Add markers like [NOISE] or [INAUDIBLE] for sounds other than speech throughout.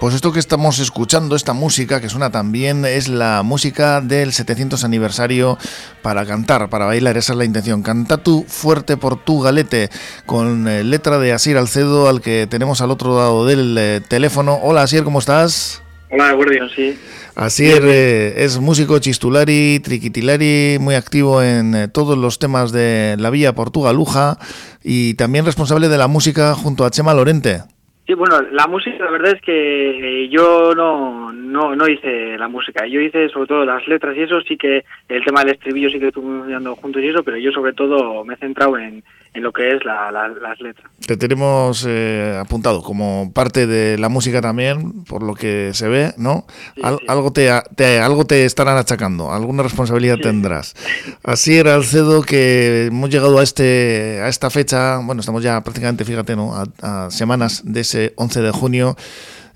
Pues esto que estamos escuchando, esta música que suena también, es la música del 700 aniversario para cantar, para bailar, esa es la intención. Canta tú fuerte por tu galete, con eh, letra de Asier Alcedo, al que tenemos al otro lado del eh, teléfono. Hola Asier, ¿cómo estás? Hola, Guardián, sí. Asier eh, es músico chistulari, triquitilari, muy activo en todos los temas de la vía portugaluja y también responsable de la música junto a Chema Lorente. Sí, bueno, la música, la verdad es que yo no, no, no hice la música. Yo hice sobre todo las letras y eso, sí que el tema del estribillo sí que estuve dando juntos y eso, pero yo sobre todo me he centrado en, en lo que es la, las letras. Te tenemos eh, apuntado como parte de la música también, por lo que se ve, ¿no? Algo, te, algo te estarán achacando, alguna responsabilidad tendrás. Así era Alcedo que hemos llegado a este a esta fecha, bueno, estamos ya prácticamente, fíjate, ¿no? a semanas de ese 11 de junio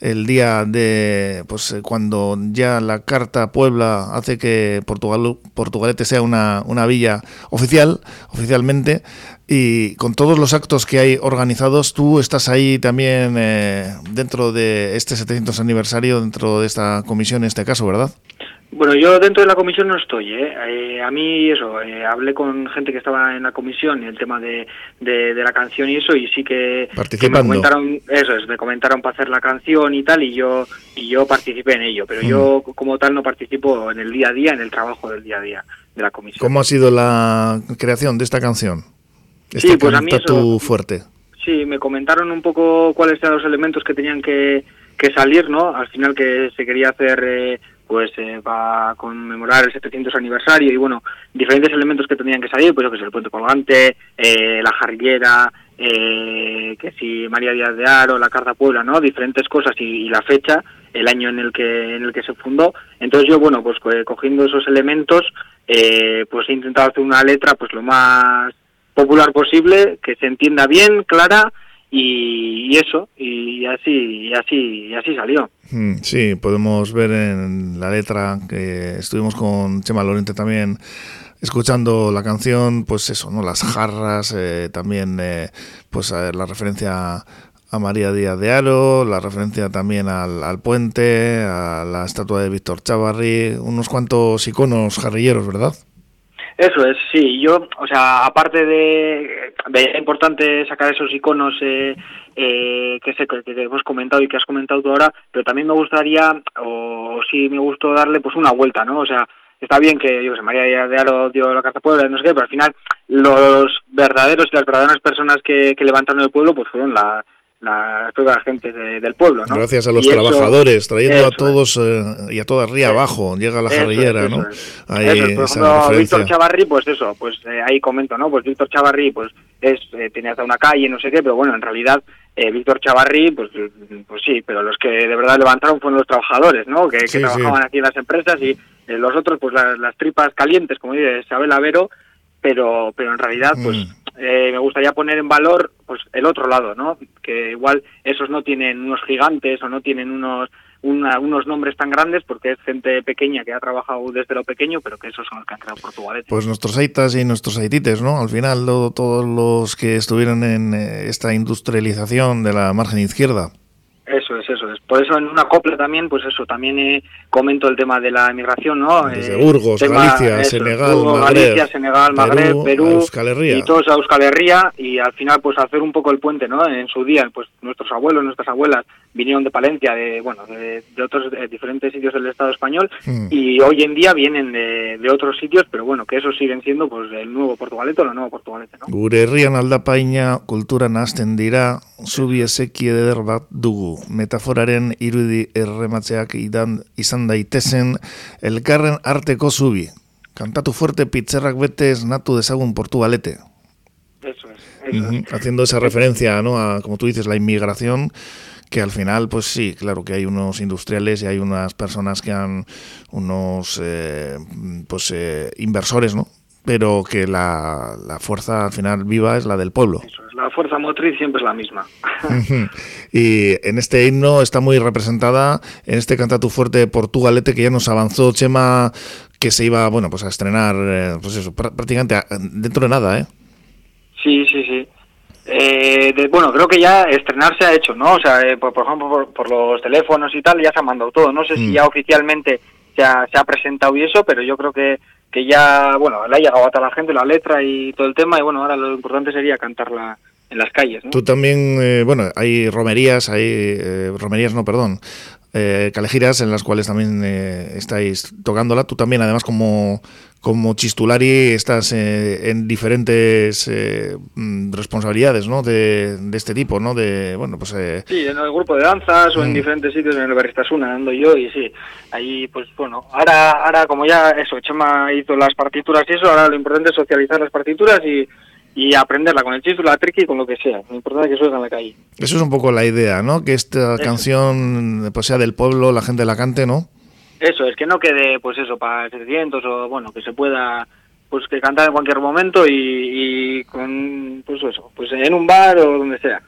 el día de pues eh, cuando ya la Carta Puebla hace que Portugal, Portugalete sea una, una villa oficial, oficialmente, y con todos los actos que hay organizados, tú estás ahí también eh, dentro de este 700 aniversario, dentro de esta comisión en este caso, ¿verdad? Bueno, yo dentro de la comisión no estoy. ¿eh? eh a mí eso, eh, hablé con gente que estaba en la comisión y el tema de, de, la canción y eso, y sí que, que, me comentaron, eso es, me comentaron para hacer la canción y tal, y yo y yo participé en ello, pero yo mm. como tal no participo en el día a día, en el trabajo del día a día de la comisión. ¿Cómo ha sido la creación de esta canción? Sí, pues a mí eso, fuerte. Sí, me comentaron un poco cuáles eran los elementos que tenían que, que salir, ¿no? Al final que se quería hacer... Eh, pues eh, va a conmemorar el 700 aniversario y bueno, diferentes elementos que tenían que salir, pues yo que sé, el puente colgante, eh, la jarrillera, eh, que si María Díaz de Aro, la Carta Puebla, ¿no? Diferentes cosas y, la fecha, el año en el que en el que se fundó. Entonces yo, bueno, pues cogiendo esos elementos, pues he intentado hacer una letra pues lo más popular posible, que se entienda bien, clara y, eso y así y así y así salió mm, sí podemos ver en la letra que estuvimos con Chema Lorente también escuchando la canción pues eso no las jarras eh, también eh, pues la referencia a María Díaz de Aro, la referencia también al, al, puente, a la estatua de Víctor Chavarri, unos cuantos iconos jarrilleros, ¿verdad? Eso es, sí. Yo, o sea, aparte de, es importante sacar esos iconos eh, eh, que, sé, que, hemos comentado y que has comentado tú ahora, pero también me gustaría, o sí me gustó darle pues una vuelta, ¿no? O sea, está bien que, yo sé, María de Aro dio la Casa Puebla, no sé qué, pero al final los verdaderos y las verdaderas personas que, que levantaron el pueblo pues fueron la, la, toda la gente del pueblo. ¿no? Gracias a los trabajadores, trayendo a todos eh, y a todas ría abajo, llega la jarrillera, ¿no? Ahí, Por ejemplo, Víctor Chavarri, pues eso, pues eh, ahí comento, ¿no? Pues Víctor Chavarri, pues es, eh, tenía hasta una calle, no sé qué, pero bueno, en realidad Víctor Chavarri, pues, pues sí, pero los que de verdad levantaron fueron los trabajadores, ¿no? Que, trabajaban aquí en las empresas y los otros, pues las, tripas calientes, como dice Isabel Avero, pero, pero en realidad, pues... Mm. Eh, me gustaría poner en valor pues el otro lado, ¿no? Que igual esos no tienen unos gigantes o no tienen unos unos nombres tan grandes porque es gente pequeña que ha trabajado desde lo pequeño, pero que esos son los que han creado Portugalete. Pues nuestros aitas y nuestros aitites, ¿no? Al final todos los que estuvieron en eh, esta industrialización de la margen izquierda. Eso es, eso es. Por eso en una copla también, pues eso, también eh, comento el tema de la emigración, ¿no? Desde eh, Burgos, Galicia, Senegal, Magreb, Galicia, Senegal, Magreb, Perú, y todos a Euskal Herria y al final pues hacer un poco el puente, ¿no? En su día, pues nuestros abuelos, nuestras abuelas vinieron de Palencia, de bueno, de, otros diferentes sitios del Estado español hmm. y hoy en día vienen de, de, otros sitios, pero bueno, que esos siguen siendo pues el nuevo Portugalete o el nuevo Portugalete, ¿no? Gure herrian aldapaina kultura nahasten dira, zubi bat dugu. Metaforaren irudi errematzeak idan izan daitezen elkarren arteko zubi. Cantatu fuerte pizzerrak bete esnatu dezagun Portugalete. Eso es. Eso es. Haciendo esa referencia, ¿no? A, como tú dices, la inmigración que al final, pues sí, claro que hay unos industriales y hay unas personas que han, unos, eh, pues, eh, inversores, ¿no? Pero que la, la fuerza al final viva es la del pueblo. la fuerza motriz siempre es la misma. [LAUGHS] y en este himno está muy representada, en este Canta tu fuerte Portugalete que ya nos avanzó Chema, que se iba, bueno, pues a estrenar, eh, pues eso, prácticamente dentro de nada, ¿eh? Sí, sí, sí. Eh, bueno, creo que ya estrenar se ha hecho, ¿no? O sea, eh, por, ejemplo, por, los teléfonos y tal, ya se ha mandado todo. No sé si mm. ya oficialmente se ha, se ha presentado y eso, pero yo creo que, que ya, bueno, le ha llegado a la gente la letra y todo el tema, y bueno, ahora lo importante sería cantarla en las calles. ¿no? Tú también, eh, bueno, hay romerías, hay romerías, no, perdón, eh, calejiras en las cuales también estáis tocándola. Tú también, además, como como Chistulari estás eh, en diferentes eh, mm, responsabilidades ¿no? De, este tipo, ¿no? De, bueno, pues, eh, sí, en el grupo de danzas o en mm. diferentes sitios, en el Baristasuna ando yo y sí, ahí pues bueno, ahora, ahora como ya eso, Chema hizo las partituras y eso, ahora lo importante es socializar las partituras y, y aprenderla con el chiste, la triqui, con lo que sea. Lo importante es que suene en la calle. Eso es un poco la idea, ¿no? Que esta canción pues sea del pueblo, la gente la cante, ¿no? Eso, es que no quede, pues eso, para 700 o, bueno, que se pueda, pues que cantar en cualquier momento y, y con, pues eso, pues en un bar o donde sea.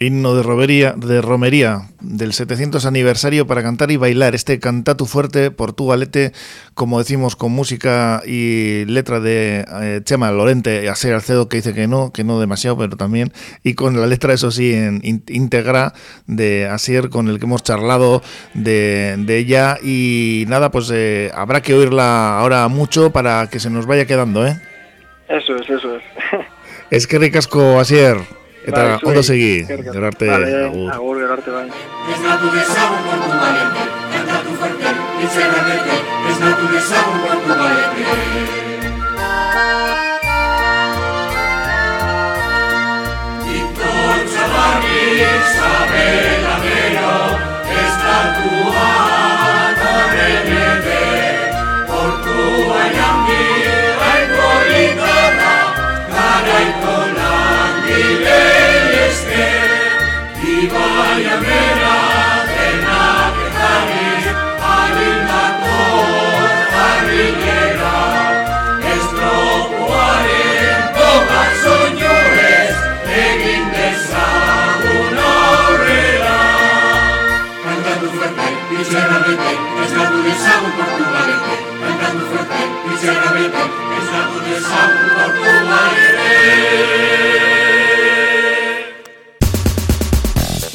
Himno de, romería, de romería del 700 aniversario para cantar y bailar este cantatu fuerte portugalete, como decimos, con música y letra de eh, Chema Lorente, ser Alcedo que dice que no, que no demasiado, pero también, y con la letra, eso sí, en íntegra de Asier, con el que hemos charlado de, ella. Y nada, pues eh, habrá que oírla ahora mucho para que se nos vaya quedando, ¿eh? Eso es, eso es. es que ricasco, Asier. Eta bai, ondo segi, gerarte vale, agur. Agur, gerarte bai. Ez natu dezagun kontu balete, kantatu fuerte, itzera bete, ez natu dezagun kontu balete.